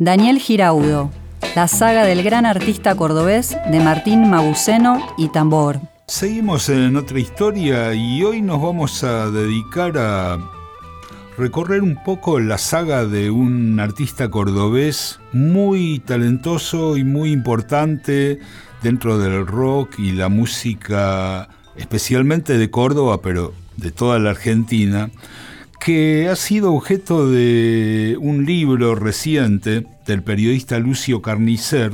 Daniel Giraudo, la saga del gran artista cordobés de Martín Maguceno y Tambor. Seguimos en otra historia y hoy nos vamos a dedicar a recorrer un poco la saga de un artista cordobés muy talentoso y muy importante dentro del rock y la música, especialmente de Córdoba, pero de toda la Argentina, que ha sido objeto de un libro reciente del periodista Lucio Carnicer,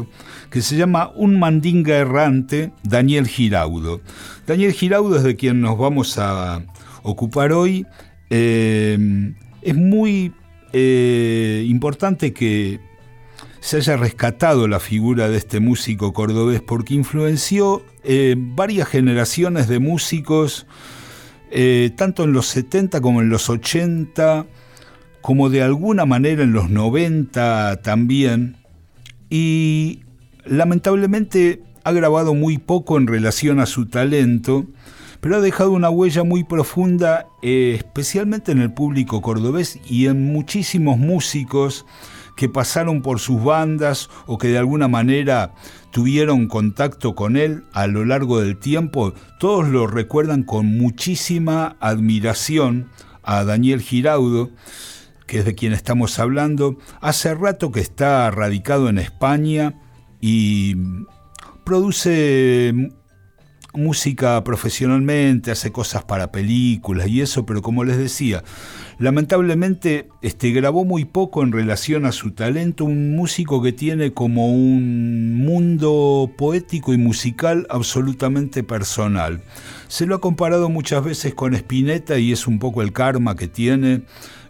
que se llama Un mandinga errante, Daniel Giraudo. Daniel Giraudo es de quien nos vamos a ocupar hoy. Eh, es muy eh, importante que se haya rescatado la figura de este músico cordobés porque influenció eh, varias generaciones de músicos eh, tanto en los 70 como en los 80, como de alguna manera en los 90 también, y lamentablemente ha grabado muy poco en relación a su talento, pero ha dejado una huella muy profunda, eh, especialmente en el público cordobés y en muchísimos músicos que pasaron por sus bandas o que de alguna manera tuvieron contacto con él a lo largo del tiempo, todos lo recuerdan con muchísima admiración a Daniel Giraudo, que es de quien estamos hablando. Hace rato que está radicado en España y produce música profesionalmente, hace cosas para películas y eso, pero como les decía, lamentablemente este, grabó muy poco en relación a su talento, un músico que tiene como un mundo poético y musical absolutamente personal. Se lo ha comparado muchas veces con Spinetta y es un poco el karma que tiene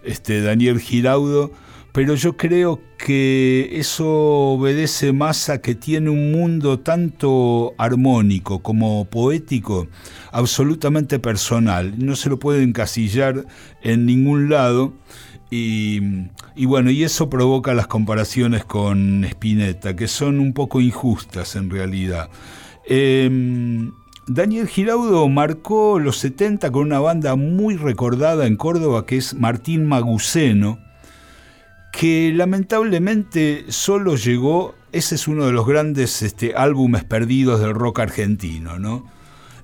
este, Daniel Giraudo pero yo creo que eso obedece más a que tiene un mundo tanto armónico como poético, absolutamente personal. No se lo puede encasillar en ningún lado. Y, bueno, y eso provoca las comparaciones con Spinetta, que son un poco injustas en realidad. Em, Daniel Giraudo marcó los 70 con una banda muy recordada en Córdoba que es Martín Maguceno, que lamentablemente solo llegó, ese es uno de los grandes este, álbumes perdidos del rock argentino, ¿no?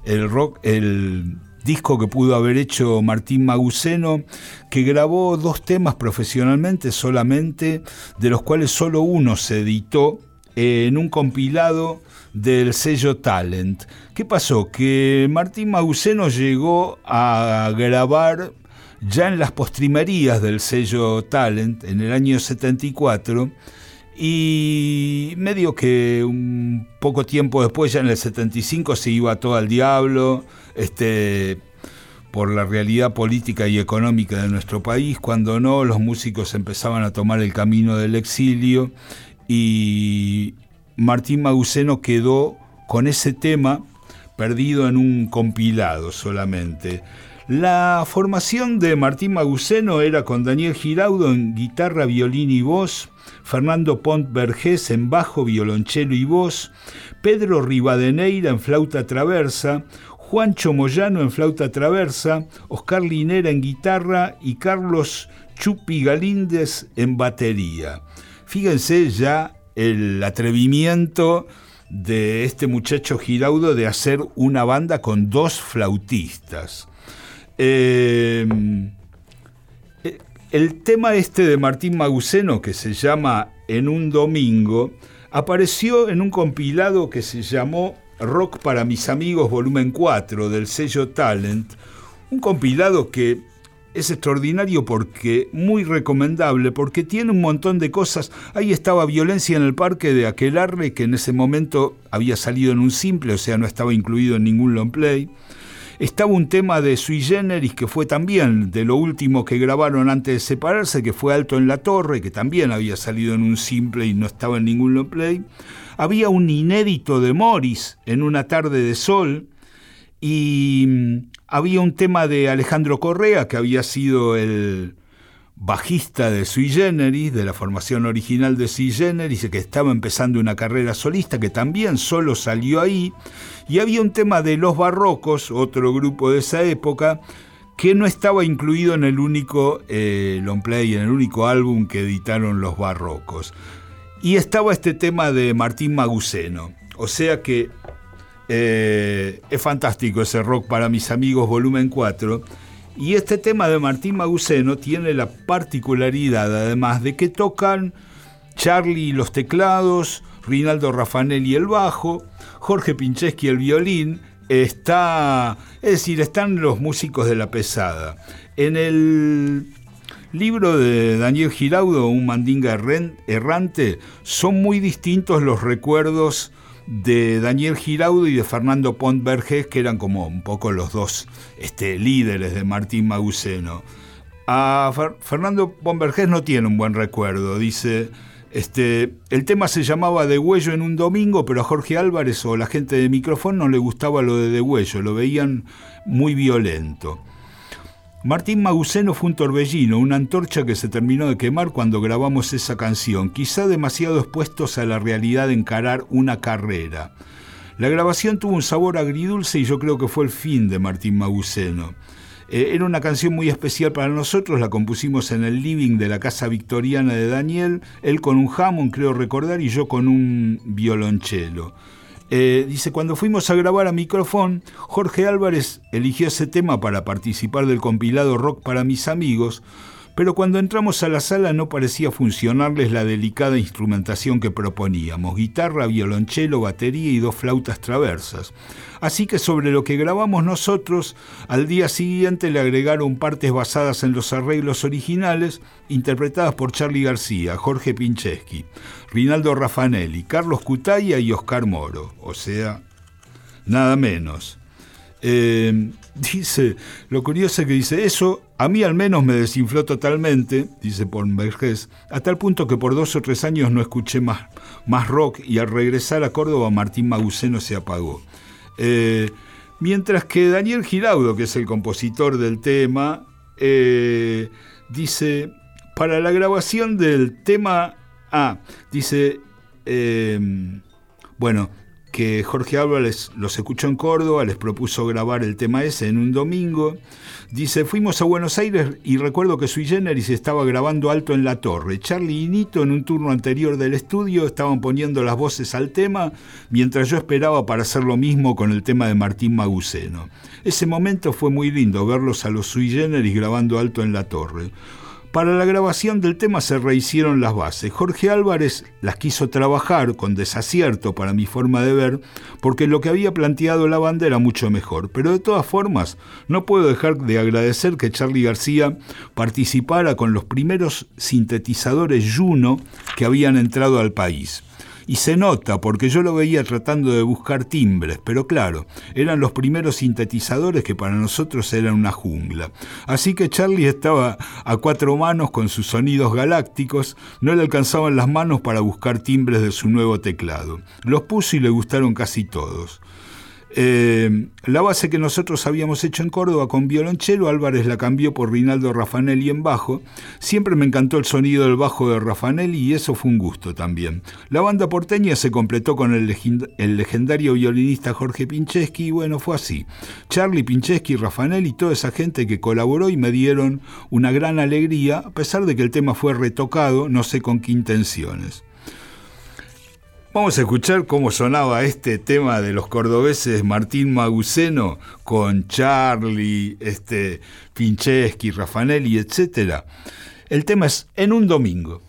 El rock, el disco que pudo haber hecho Martín Maguceno, que grabó dos temas profesionalmente solamente, de los cuales solo uno se editó en un compilado del sello Talent. ¿Qué pasó? Que Martín Maguceno llegó a grabar ya en las postrimerías del sello Talent en el año 74 y medio que un poco tiempo después, ya en el 75, se iba todo al diablo, este, por la realidad política y económica de nuestro país, cuando no, los músicos empezaban a tomar el camino del exilio y Martín Maguceno quedó con ese tema perdido en un compilado solamente. La formación de Martín Maguceno era con Daniel Giraudo en guitarra, violín y voz, Fernando Pont Vergés en bajo, violonchelo y voz, Pedro Rivadeneira en flauta traversa, Juancho Moyano en flauta traversa, Oscar Linera en guitarra y Carlos Chupi Galíndez en batería. Fíjense ya el atrevimiento de este muchacho Giraudo de hacer una banda con dos flautistas. Em, el tema este de Martín Maguceno, que se llama En un domingo, apareció en un compilado que se llamó Rock para mis amigos, volumen 4, del sello Talent. Un compilado que es extraordinario porque muy recomendable, porque tiene un montón de cosas. Ahí estaba Violencia en el Parque de Aquelarre, que en ese momento había salido en un simple, o sea, no estaba incluido en ningún long play. Estaba un tema de Sui Generis que fue también de lo último que grabaron antes de separarse, que fue Alto en la Torre, que también había salido en un simple y no estaba en ningún long play. Había un inédito de Morris en una tarde de sol y mm, había un tema de Alejandro Correa que había sido el bajista de Sui Generis, de la formación original de Sui Generis, que estaba empezando una carrera solista, que también solo salió ahí, y había un tema de Los Barrocos, otro grupo de esa época, que no estaba incluido en el único eh, long play, en el único álbum que editaron Los Barrocos. Y estaba este tema de Martín Maguceno. O sea que eh, es fantástico ese rock para mis amigos, volumen 4. Y este tema de Martín Maguceno tiene la particularidad, además, de que tocan Charlie los teclados, Rinaldo Raffanelli el bajo, Jorge Pincheski el violín, está, es decir, están los músicos de la pesada. En el libro de Daniel Giraudo, Un mandinga errante, son muy distintos los recuerdos de Daniel Giraudo y de Fernando Pont Vergés, que eran como un poco los dos este, líderes de Martín Maguceno. A Fernando Pont Vergés no tiene un buen recuerdo, dice, este, el tema se llamaba De Huello en un domingo, pero a Jorge Álvarez o la gente de micrófono no le gustaba lo de De Huello, lo veían muy violento. Martín Maguceno fue un torbellino, una antorcha que se terminó de quemar cuando grabamos esa canción, quizá demasiado expuestos a la realidad de encarar una carrera. La grabación tuvo un sabor agridulce y yo creo que fue el fin de Martín Maguceno. Eh, era una canción muy especial para nosotros, la compusimos en el living de la casa victoriana de Daniel, él con un Hammond, creo recordar, y yo con un violonchelo. Eh, dice, cuando fuimos a grabar a micrófono, Jorge Álvarez eligió ese tema para participar del compilado Rock para mis amigos, pero cuando entramos a la sala no parecía funcionarles la delicada instrumentación que proponíamos, guitarra, violonchelo, batería y dos flautas traversas. Así que sobre lo que grabamos nosotros, al día siguiente le agregaron partes basadas en los arreglos originales, interpretadas por Charlie García, Jorge Pincheski, Rinaldo Raffanelli, Carlos Cutaya y Oscar Moro. O sea, nada menos. Eh, dice, lo curioso es que dice, eso a mí al menos me desinfló totalmente, dice Paul Vergés, a tal punto que por dos o tres años no escuché más, más rock y al regresar a Córdoba Martín Maguceno se apagó. Eh, mientras que Daniel Giraudo, que es el compositor del tema, eh, dice, para la grabación del tema, ah, dice, eh, bueno, que Jorge Álvarez los escuchó en Córdoba, les propuso grabar el tema ese en un domingo. Dice, fuimos a Buenos Aires y recuerdo que Sui Generis estaba grabando alto en la torre. Charlie y Nito en un turno anterior del estudio estaban poniendo las voces al tema mientras yo esperaba para hacer lo mismo con el tema de Martín Maguceno. Ese momento fue muy lindo verlos a los Sui Generis grabando alto en la torre. Para la grabación del tema se rehicieron las bases. Jorge Álvarez las quiso trabajar con desacierto para mi forma de ver, porque lo que había planteado la banda era mucho mejor. Pero de todas formas, no puedo dejar de agradecer que Charlie García participara con los primeros sintetizadores Juno que habían entrado al país. Y se nota, porque yo lo veía tratando de buscar timbres, pero claro, eran los primeros sintetizadores que para nosotros eran una jungla. Así que Charlie estaba a cuatro manos con sus sonidos galácticos, no le alcanzaban las manos para buscar timbres de su nuevo teclado. Los puso y le gustaron casi todos. Eh, la base que nosotros habíamos hecho en Córdoba con violonchelo, Álvarez la cambió por Rinaldo Raffanelli en bajo. Siempre me encantó el sonido del bajo de Raffanelli y eso fue un gusto también. La banda porteña se completó con el, legendario violinista Jorge Pincheski y bueno, fue así. Charlie Pincheski, Raffanelli, toda esa gente que colaboró y me dieron una gran alegría, a pesar de que el tema fue retocado, no sé con qué intenciones. Vamos a escuchar cómo sonaba este tema de los cordobeses Martín Maguceno con Charlie, este, Pincheski, Raffanelli, etc. El tema es En un domingo.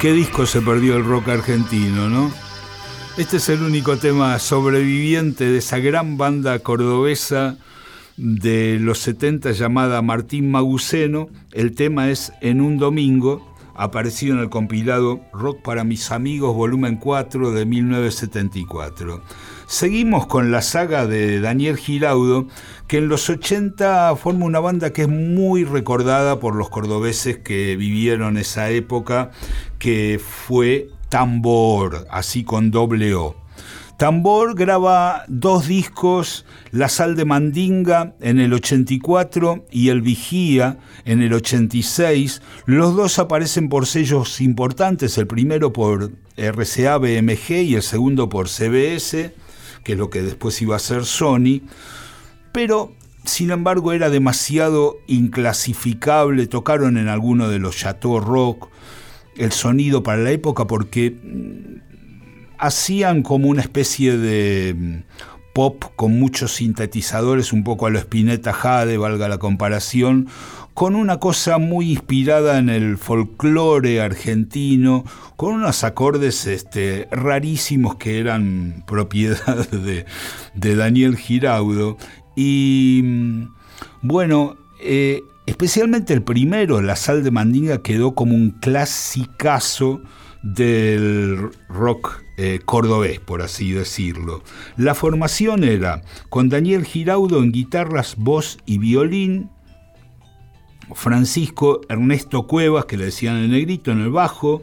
Qué disco se perdió el rock argentino, ¿no? Este es el único tema sobreviviente de esa gran banda cordobesa de los 70 llamada Martín Maguceno. El tema es En un domingo, aparecido en el compilado Rock para mis amigos, volumen 4 de 1974. Seguimos con la saga de Daniel Giraudo, que en los 80 forma una banda que es muy recordada por los cordobeses que vivieron esa época, que fue Tambor, así con doble O. Tambor graba dos discos, La Sal de Mandinga en el 84 y El Vigía en el 86. Los dos aparecen por sellos importantes, el primero por RCA BMG y el segundo por CBS que es lo que después iba a ser Sony, pero sin embargo era demasiado inclasificable, tocaron en alguno de los Chateau Rock el sonido para la época porque mm, hacían como una especie de mm, pop con muchos sintetizadores, un poco a lo Spinetta Jade, valga la comparación, con una cosa muy inspirada en el folclore argentino, con unos acordes este, rarísimos que eran propiedad de, Daniel Giraudo. Y mm, bueno, eh, especialmente el primero, La Sal de Mandinga, quedó como un clasicazo del rock eh, cordobés, por así decirlo. La formación era con Daniel Giraudo en guitarras, voz y violín, Francisco Ernesto Cuevas, que le decían el negrito, en el bajo,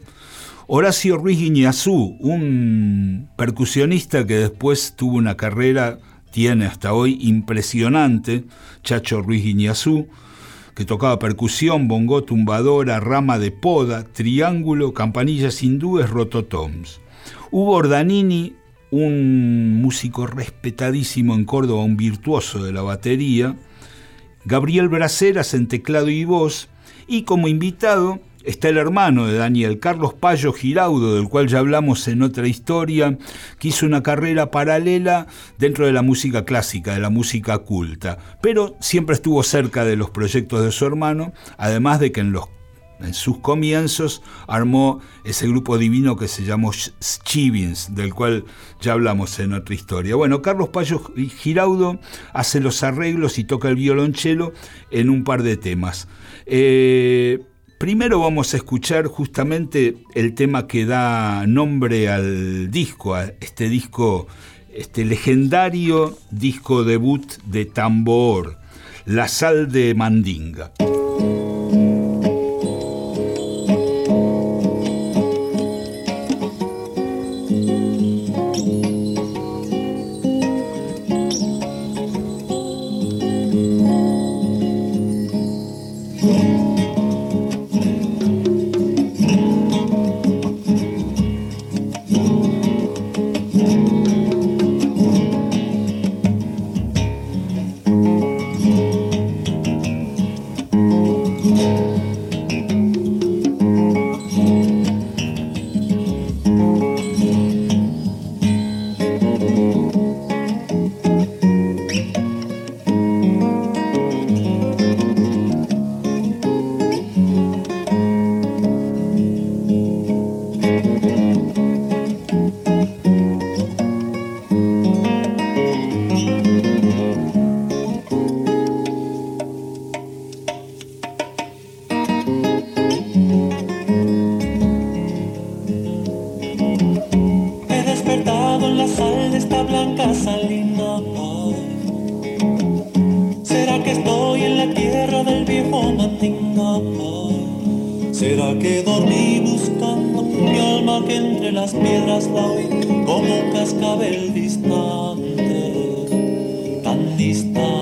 Horacio Ruiz Guiñazú, un percusionista que después tuvo una carrera, tiene hasta hoy, impresionante, Chacho Ruiz Guiñazú, que tocaba percusión, bongó, tumbadora, rama de poda, triángulo, campanillas hindúes, rototoms. Hugo Ordanini, un músico respetadísimo en Córdoba, un virtuoso de la batería, Gabriel Braceras en teclado y voz, y como invitado está el hermano de Daniel, Carlos Payo Giraudo, del cual ya hablamos en otra historia, que hizo una carrera paralela dentro de la música clásica, de la música culta, pero siempre estuvo cerca de los proyectos de su hermano, además de que en los en sus comienzos armó ese grupo divino que se llamó Chivins, del cual ya hablamos en otra historia. Bueno, Carlos Payo Giraudo hace los arreglos y toca el violonchelo en un par de temas. Eh, primero vamos a escuchar justamente el tema que da nombre al disco, a este disco, este legendario disco debut de Tambor, La Sal de Mandinga. Distante, tan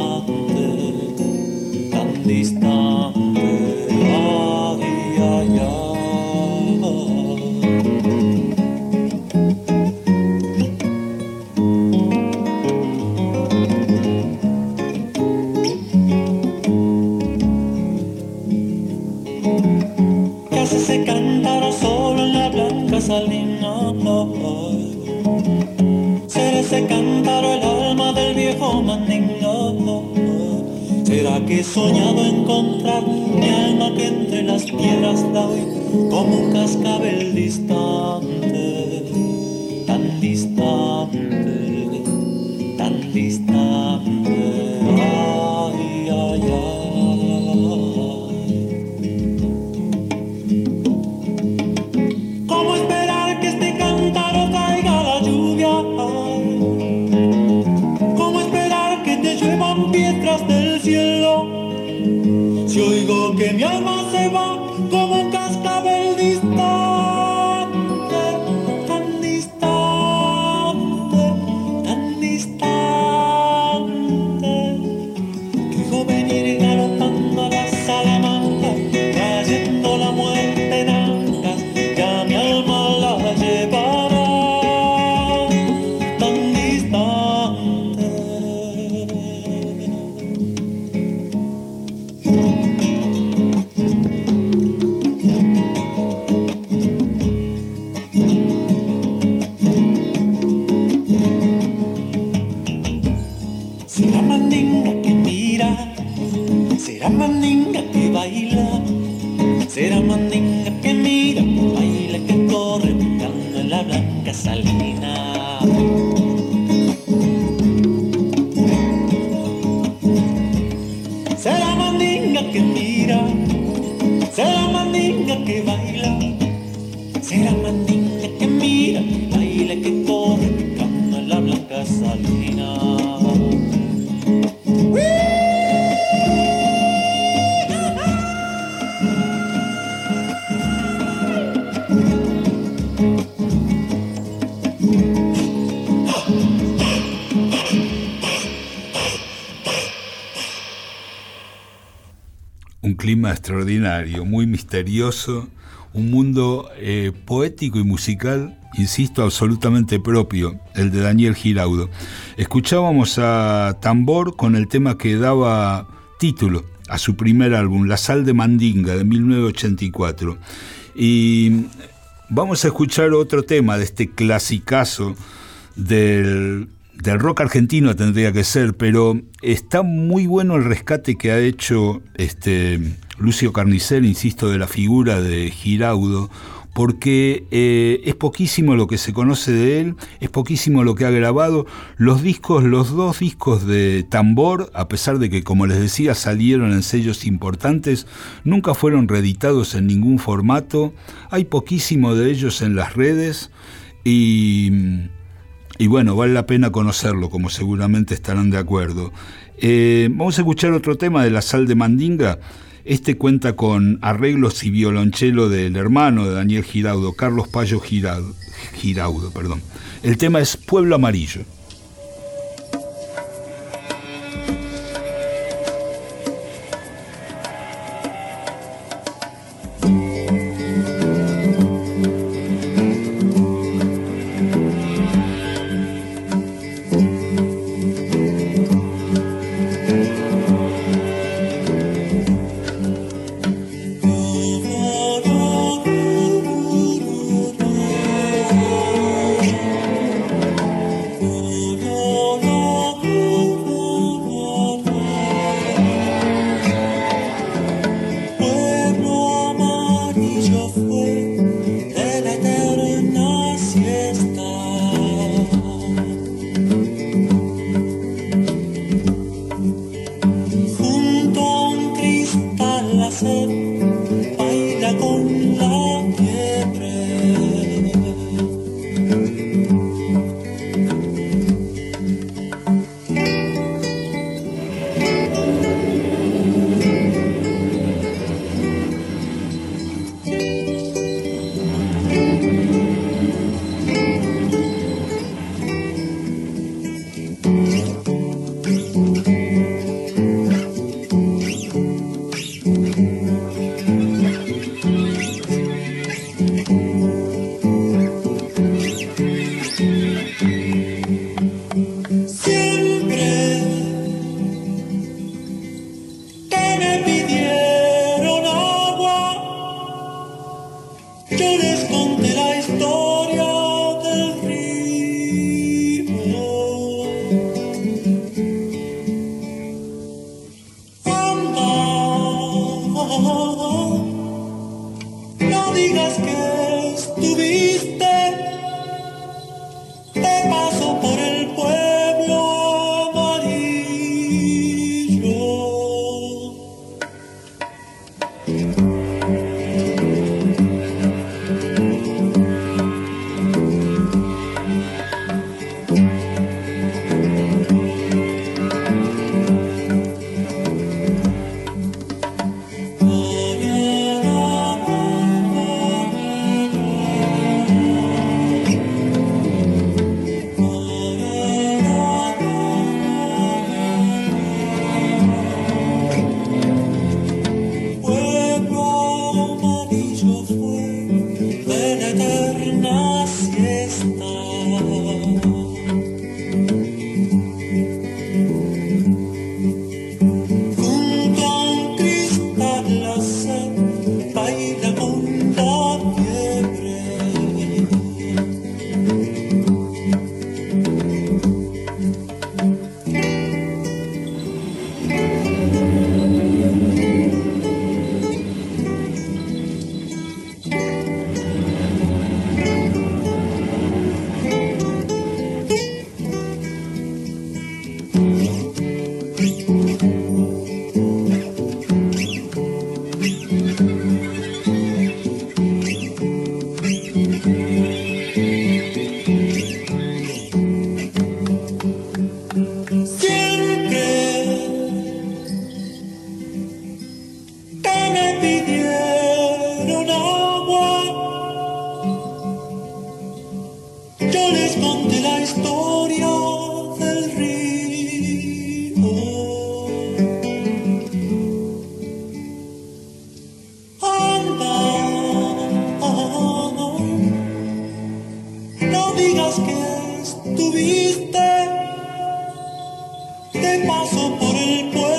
extraordinario, muy misterioso, un mundo eh, poético y musical, insisto, absolutamente propio, el de Daniel Giraudo. Escuchábamos a Tambor con el tema que daba título a su primer álbum, La Sal de Mandinga, de 1984. Y vamos a escuchar otro tema de este clasicazo del del rock argentino tendría que ser, pero está muy bueno el rescate que ha hecho este Lucio Carnicer, insisto, de la figura de Giraudo, porque eh, es poquísimo lo que se conoce de él, es poquísimo lo que ha grabado. Los discos, los dos discos de Tambor, a pesar de que, como les decía, salieron en sellos importantes, nunca fueron reeditados en ningún formato. Hay poquísimo de ellos en las redes y y bueno, vale la pena conocerlo, como seguramente estarán de acuerdo. Eh, vamos a escuchar otro tema de la sal de Mandinga. Este cuenta con arreglos y violonchelo del hermano de Daniel Giraudo, Carlos Payo Giraudo. Perdón. El tema es Pueblo Amarillo. Pueblo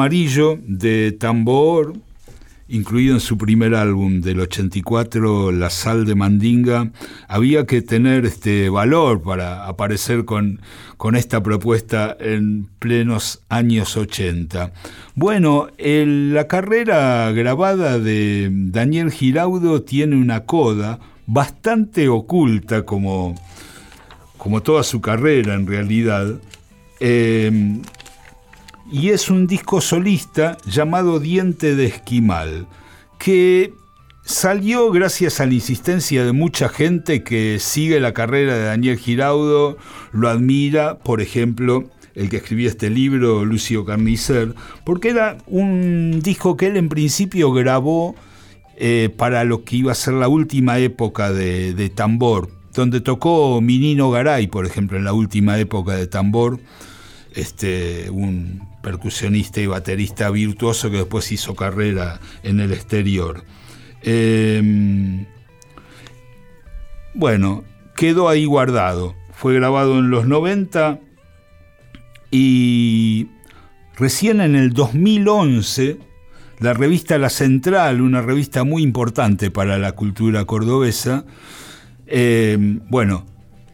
Amarillo de Tambor, incluido en su primer álbum del 84, La Sal de Mandinga, había que tener este valor para aparecer con, con esta propuesta en plenos años 80. Bueno, la carrera grabada de Daniel Giraudo tiene una coda bastante oculta como, como toda su carrera en realidad. Eh, y es un disco solista llamado Diente de Esquimal, que salió gracias a la insistencia de mucha gente que sigue la carrera de Daniel Giraudo, lo admira, por ejemplo, el que escribía este libro, Lucio Carnicer, porque era un disco que él en principio grabó eh, para lo que iba a ser la última época de, de tambor, donde tocó Minino Garay, por ejemplo, en la última época de tambor, este, un percusionista y baterista virtuoso que después hizo carrera en el exterior. Em, bueno, quedó ahí guardado. Fue grabado en los 90 y recién en el 2011 la revista La Central, una revista muy importante para la cultura cordobesa, em, bueno,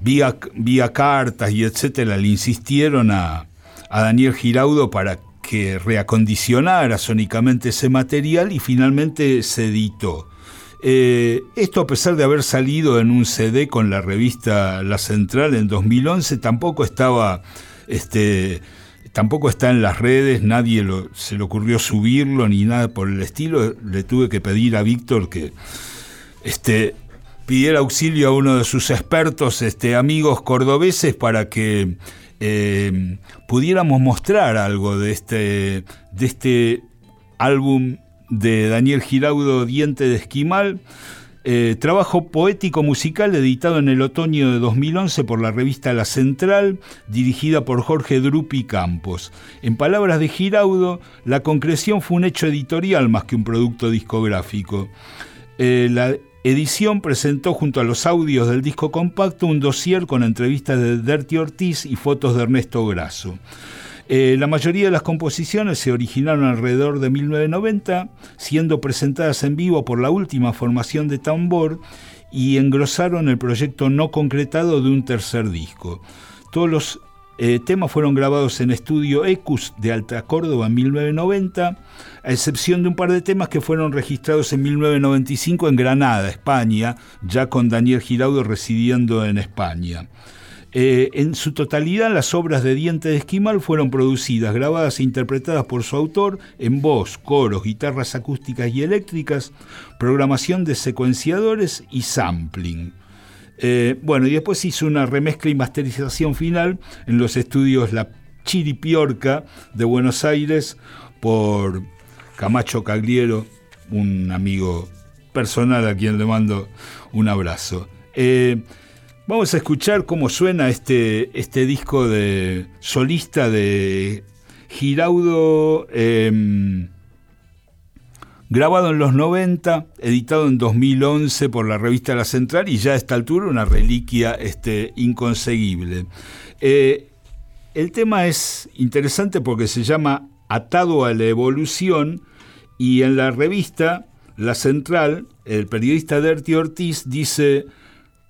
vía, vía cartas y etcétera, le insistieron a, a Daniel Giraudo para que reacondicionara sónicamente ese material y finalmente se editó. Eh, esto a pesar de haber salido en un CD con la revista La Central en 2011, tampoco estaba, este, tampoco está en las redes, nadie se le ocurrió subirlo ni nada por el estilo. Le tuve que pedir a Víctor que este, pidiera auxilio a uno de sus expertos este, amigos cordobeses para que eh, pudiéramos mostrar algo de este, de este álbum de Daniel Giraudo Diente de Esquimal, eh, trabajo poético musical editado en el otoño de 2011 por la revista La Central, dirigida por Jorge Drupi Campos. En palabras de Giraudo, la concreción fue un hecho editorial más que un producto discográfico. Eh, Edición presentó junto a los audios del disco compacto un dossier con entrevistas de Dirty Ortiz y fotos de Ernesto Grasso. Eh, la mayoría de las composiciones se originaron alrededor de 1990, siendo presentadas en vivo por la última formación de tambor y engrosaron el proyecto no concretado de un tercer disco. Todos los eh, temas fueron grabados en estudio Ecus de Alta Córdoba en 1990, a excepción de un par de temas que fueron registrados en 1995 en Granada, España, ya con Daniel Giraudo residiendo en España. Eh, en su totalidad, las obras de Diente de Esquimal fueron producidas, grabadas e interpretadas por su autor en voz, coros, guitarras acústicas y eléctricas, programación de secuenciadores y sampling. Eh, bueno, y después hizo una remezcla y masterización final en los estudios La Chiripiorca de Buenos Aires por Camacho Cagliero, un amigo personal a quien le mando un abrazo. Eh, vamos a escuchar cómo suena este, este disco de solista de Giraudo. Em, grabado en los 90, editado en 2011 por la revista La Central y ya a esta altura una reliquia este, inconseguible. Eh, el tema es interesante porque se llama Atado a la Evolución y en la revista La Central, el periodista Derti Ortiz dice,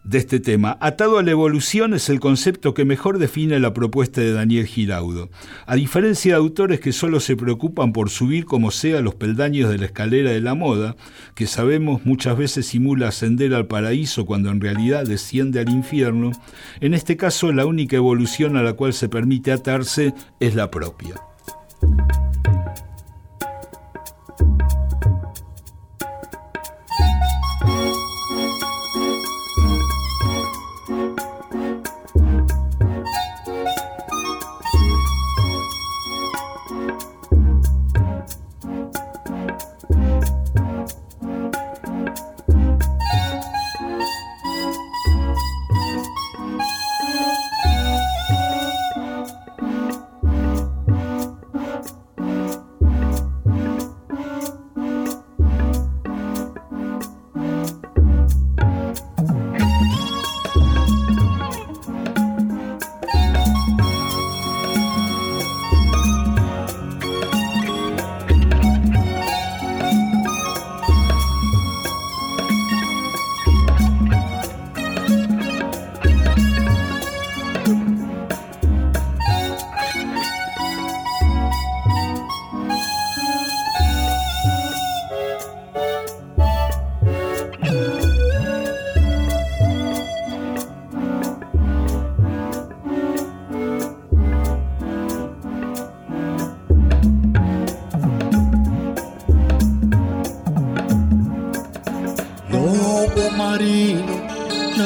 de este tema. Atado a la evolución es el concepto que mejor define la propuesta de Daniel Giraudo. A diferencia de autores que solo se preocupan por subir como sea los peldaños de la escalera de la moda, que sabemos muchas veces simula ascender al paraíso cuando en realidad desciende al infierno, en este caso la única evolución a la cual se permite atarse es la propia.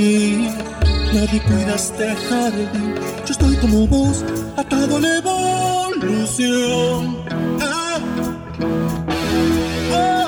mí. Nadie cuida este jardín. Yo estoy como vos, atado a la evolución. Ah. Oh.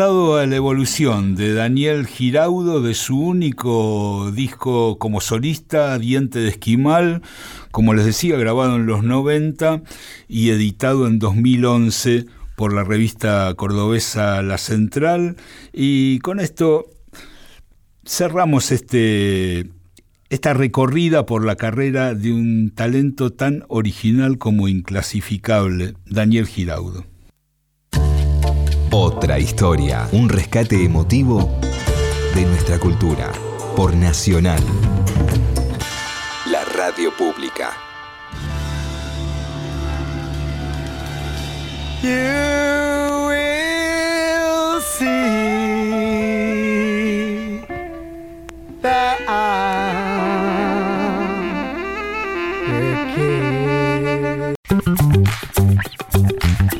De Daniel Giraudo de su único disco como solista, Diente de Esquimal, como les decía, grabado en los 90 y editado en 2011 por la revista cordobesa La Central. Y con esto cerramos este, esta recorrida por la carrera de un talento tan original como inclasificable, Daniel Giraudo. Otra historia, un rescate emotivo de nuestra cultura por Nacional, la radio pública. You will see that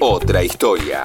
Otra historia